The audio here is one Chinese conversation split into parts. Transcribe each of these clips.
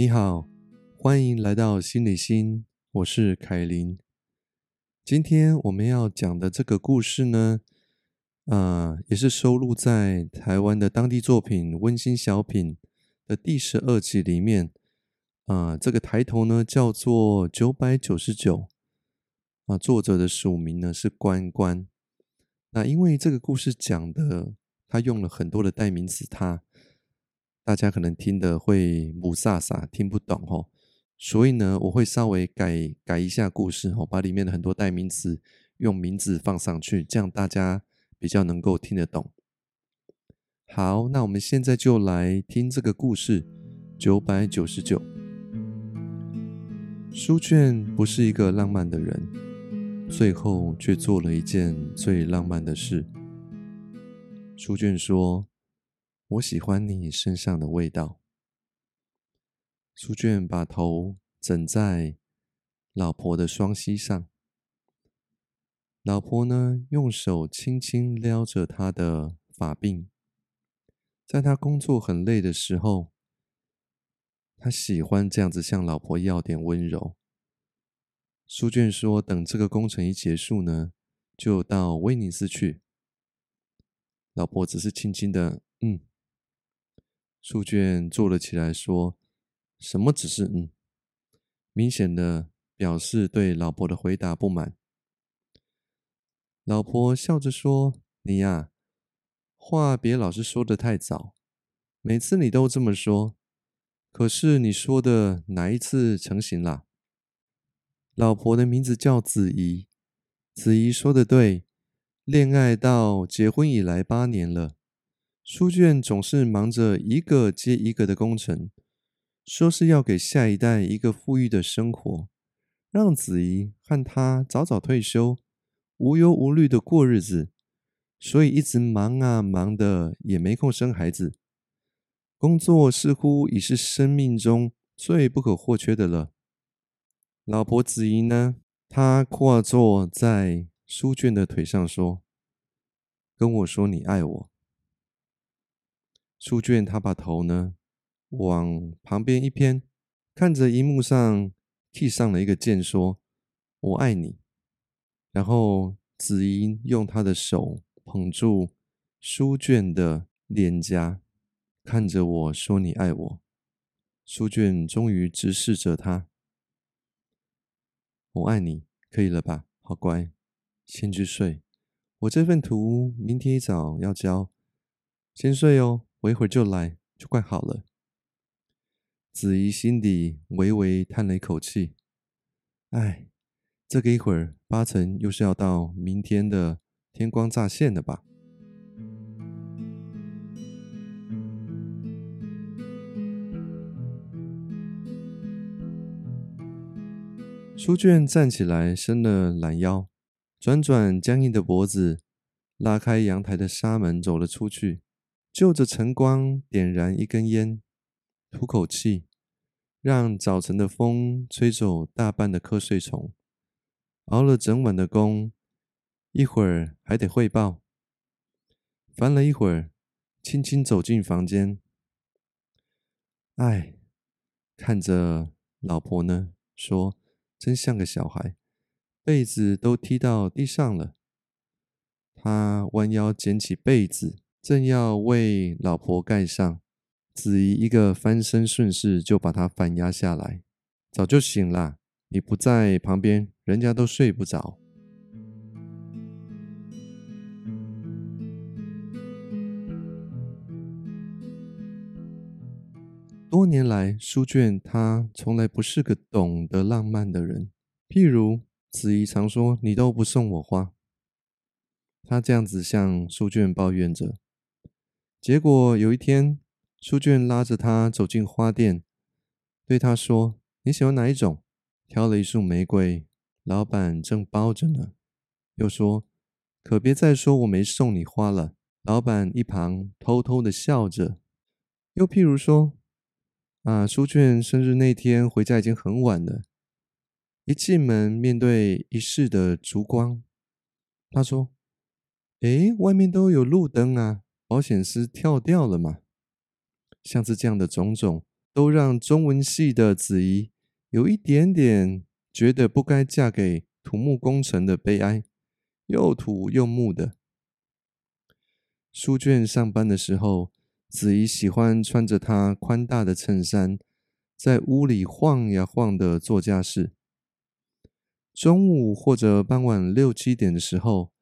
你好，欢迎来到心理心，我是凯琳。今天我们要讲的这个故事呢，呃，也是收录在台湾的当地作品《温馨小品》的第十二集里面。啊，这个抬头呢叫做九百九十九。啊，作者的署名呢是关关。那因为这个故事讲的，他用了很多的代名词，他。大家可能听的会母萨萨听不懂哦，所以呢，我会稍微改改一下故事哦，把里面的很多代名词用名字放上去，这样大家比较能够听得懂。好，那我们现在就来听这个故事。九百九十九，书卷不是一个浪漫的人，最后却做了一件最浪漫的事。书卷说。我喜欢你身上的味道。书卷把头枕在老婆的双膝上，老婆呢用手轻轻撩着他的发鬓。在他工作很累的时候，他喜欢这样子向老婆要点温柔。书卷说：“等这个工程一结束呢，就到威尼斯去。”老婆只是轻轻的嗯。书卷坐了起来，说：“什么只是嗯？”明显的表示对老婆的回答不满。老婆笑着说：“你呀，话别老是说的太早。每次你都这么说，可是你说的哪一次成型啦？”老婆的名字叫子怡。子怡说的对，恋爱到结婚以来八年了。书卷总是忙着一个接一个的工程，说是要给下一代一个富裕的生活，让子怡和他早早退休，无忧无虑的过日子，所以一直忙啊忙的，也没空生孩子。工作似乎已是生命中最不可或缺的了。老婆子怡呢？她跨坐在书卷的腿上说：“跟我说你爱我。”书卷，他把头呢往旁边一偏，看着荧幕上替上了一个键，说：“我爱你。”然后子怡用他的手捧住书卷的脸颊，看着我说：“你爱我。”书卷终于直视着他：“我爱你，可以了吧？好乖，先去睡。我这份图明天一早要交，先睡哦。”我一会儿就来，就快好了。子怡心底微微叹了一口气，唉，这个一会儿八成又是要到明天的天光乍现了吧？书卷站起来，伸了懒腰，转转僵硬的脖子，拉开阳台的纱门，走了出去。就着晨光点燃一根烟，吐口气，让早晨的风吹走大半的瞌睡虫。熬了整晚的工，一会儿还得汇报。烦了一会儿，轻轻走进房间。唉，看着老婆呢，说：“真像个小孩，被子都踢到地上了。”他弯腰捡起被子。正要为老婆盖上，子怡一个翻身顺势就把他反压下来。早就醒了，你不在旁边，人家都睡不着。多年来，书卷他从来不是个懂得浪漫的人。譬如子怡常说：“你都不送我花。”他这样子向书卷抱怨着。结果有一天，书卷拉着他走进花店，对他说：“你喜欢哪一种？”挑了一束玫瑰，老板正包着呢。又说：“可别再说我没送你花了。”老板一旁偷偷的笑着。又譬如说：“啊，书卷生日那天回家已经很晚了，一进门面对一室的烛光，他说：‘诶，外面都有路灯啊。’”保险丝跳掉了吗？像是这样的种种，都让中文系的子怡有一点点觉得不该嫁给土木工程的悲哀，又土又木的。书卷上班的时候，子怡喜欢穿着她宽大的衬衫，在屋里晃呀晃的做家事。中午或者傍晚六七点的时候，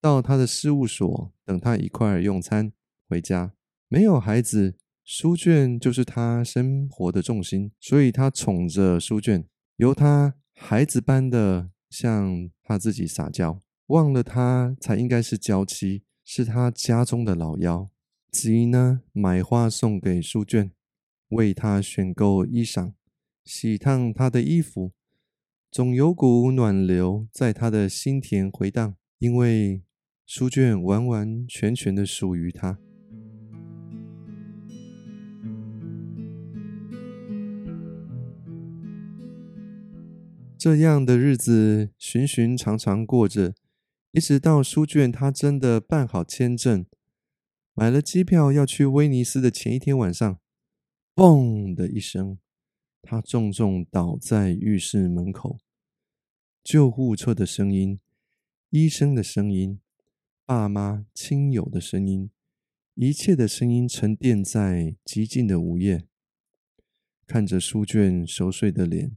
到他的事务所等他一块儿用餐，回家。没有孩子，书卷就是他生活的重心，所以他宠着书卷，由他孩子般的向他自己撒娇，忘了他才应该是娇妻。是他家中的老幺，子怡呢买花送给书卷，为他选购衣裳，洗烫他的衣服，总有股暖流在他的心田回荡，因为书卷完完全全的属于他。这样的日子寻寻常常过着。一直到书卷他真的办好签证，买了机票要去威尼斯的前一天晚上，嘣的一声，他重重倒在浴室门口。救护车的声音，医生的声音，爸妈亲友的声音，一切的声音沉淀在寂静的午夜。看着书卷熟睡的脸，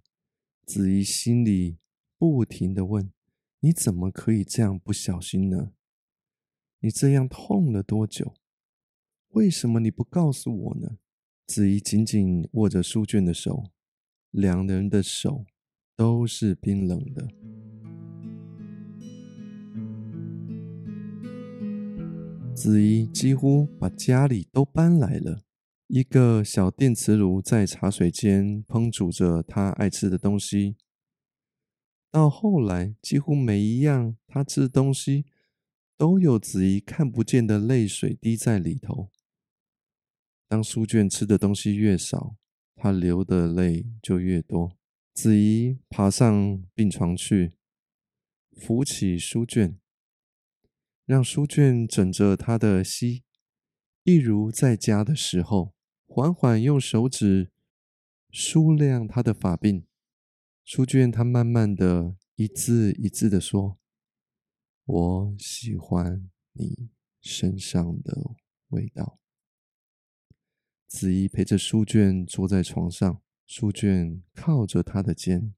子怡心里不停的问。你怎么可以这样不小心呢？你这样痛了多久？为什么你不告诉我呢？子怡紧紧握着书卷的手，两人的手都是冰冷的。子怡几乎把家里都搬来了，一个小电磁炉在茶水间烹煮着她爱吃的东西。到后来，几乎每一样他吃的东西，都有子怡看不见的泪水滴在里头。当书卷吃的东西越少，他流的泪就越多。子怡爬上病床去，扶起书卷，让书卷枕着他的膝，一如在家的时候，缓缓用手指梳亮他的发鬓。书卷，他慢慢的一字一字的说：“我喜欢你身上的味道。”子怡陪着书卷坐在床上，书卷靠着他的肩，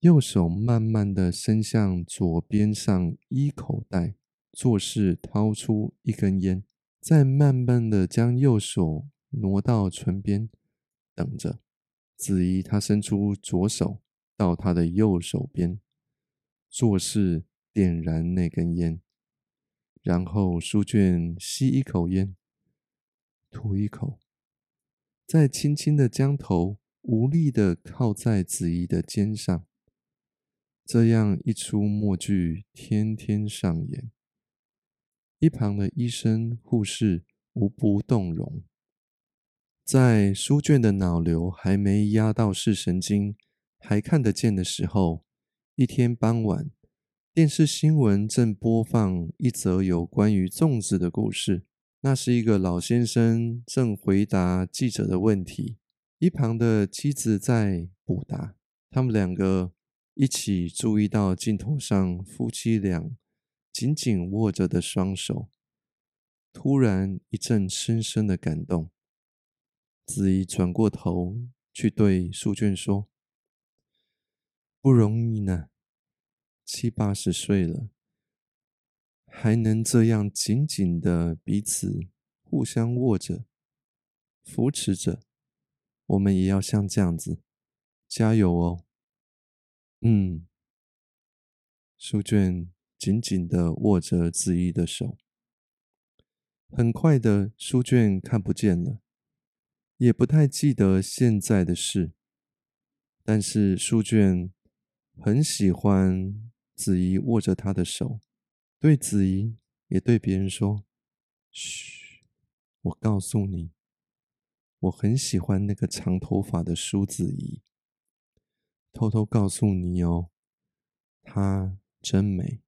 右手慢慢的伸向左边上衣口袋，做事掏出一根烟，再慢慢的将右手挪到唇边，等着。子怡，他伸出左手到他的右手边，做事点燃那根烟，然后书卷吸一口烟，吐一口，再轻轻的将头无力的靠在子怡的肩上。这样一出默剧，天天上演。一旁的医生护士无不动容。在书卷的脑瘤还没压到视神经，还看得见的时候，一天傍晚，电视新闻正播放一则有关于粽子的故事。那是一个老先生正回答记者的问题，一旁的妻子在补答。他们两个一起注意到镜头上夫妻俩紧紧握着的双手，突然一阵深深的感动。子怡转过头去对书卷说：“不容易呢，七八十岁了，还能这样紧紧的彼此互相握着、扶持着，我们也要像这样子，加油哦！”嗯，书卷紧紧的握着子怡的手，很快的，书卷看不见了。也不太记得现在的事，但是书卷很喜欢子怡握着他的手，对子怡也对别人说：“嘘，我告诉你，我很喜欢那个长头发的舒子怡。偷偷告诉你哦，她真美，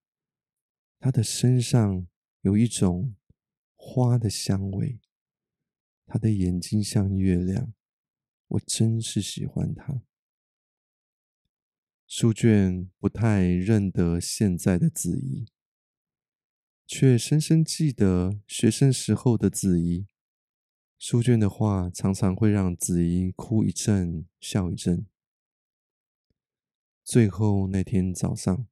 他的身上有一种花的香味。”他的眼睛像月亮，我真是喜欢他。书卷不太认得现在的子怡，却深深记得学生时候的子怡。书卷的话常常会让子怡哭一阵，笑一阵。最后那天早上，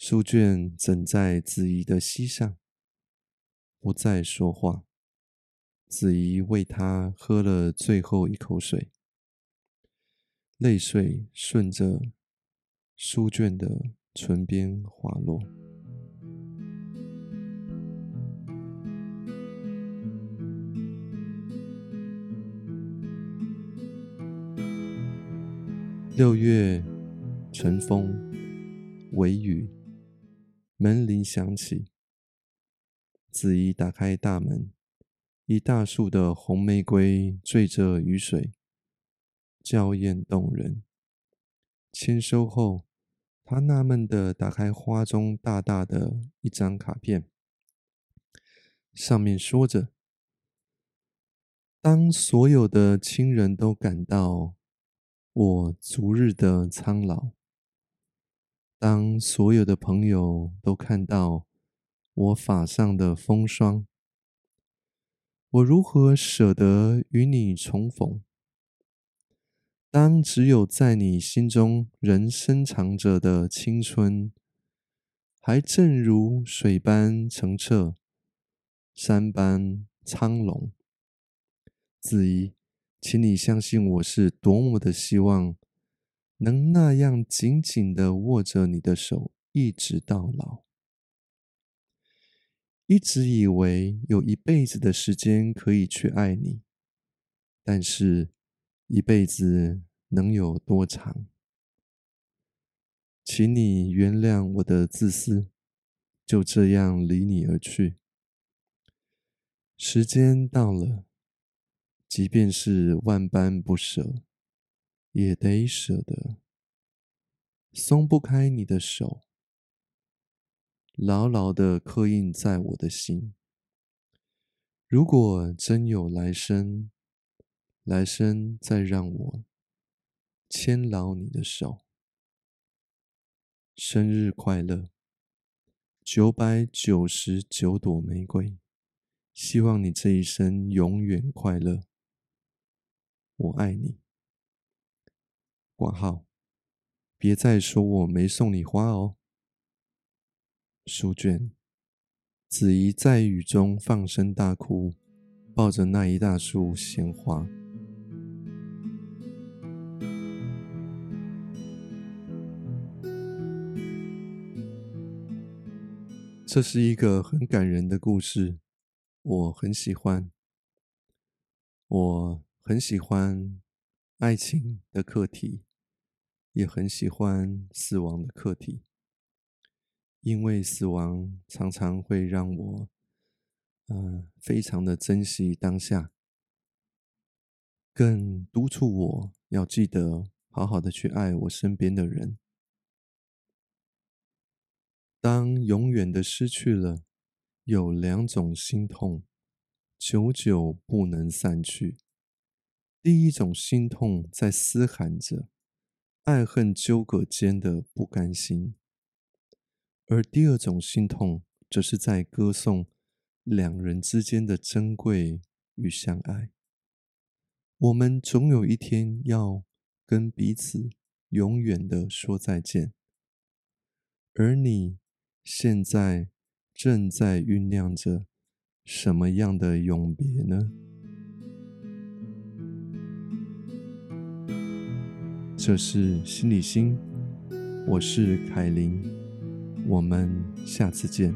书卷枕在子怡的膝上，不再说话。子怡为他喝了最后一口水，泪水顺着。书卷的唇边滑落。六月，晨风，微雨，门铃响起。子怡打开大门，一大束的红玫瑰缀着雨水，娇艳动人。签收后。他纳闷的打开花中大大的一张卡片，上面说着：“当所有的亲人都感到我逐日的苍老，当所有的朋友都看到我法上的风霜，我如何舍得与你重逢？”当只有在你心中仍深藏着的青春，还正如水般澄澈，山般苍龙，子怡，请你相信我是多么的希望能那样紧紧的握着你的手，一直到老。一直以为有一辈子的时间可以去爱你，但是。一辈子能有多长？请你原谅我的自私，就这样离你而去。时间到了，即便是万般不舍，也得舍得。松不开你的手，牢牢的刻印在我的心。如果真有来生，来生再让我牵牢你的手。生日快乐，九百九十九朵玫瑰，希望你这一生永远快乐。我爱你。挂号，别再说我没送你花哦。书卷，子怡在雨中放声大哭，抱着那一大束鲜花。这是一个很感人的故事，我很喜欢。我很喜欢爱情的课题，也很喜欢死亡的课题。因为死亡常常会让我，嗯，非常的珍惜当下，更督促我要记得好好的去爱我身边的人。当永远的失去了，有两种心痛，久久不能散去。第一种心痛在嘶喊着爱恨纠葛间的不甘心，而第二种心痛则是在歌颂两人之间的珍贵与相爱。我们总有一天要跟彼此永远的说再见，而你。现在正在酝酿着什么样的永别呢？这是心理心，我是凯琳，我们下次见。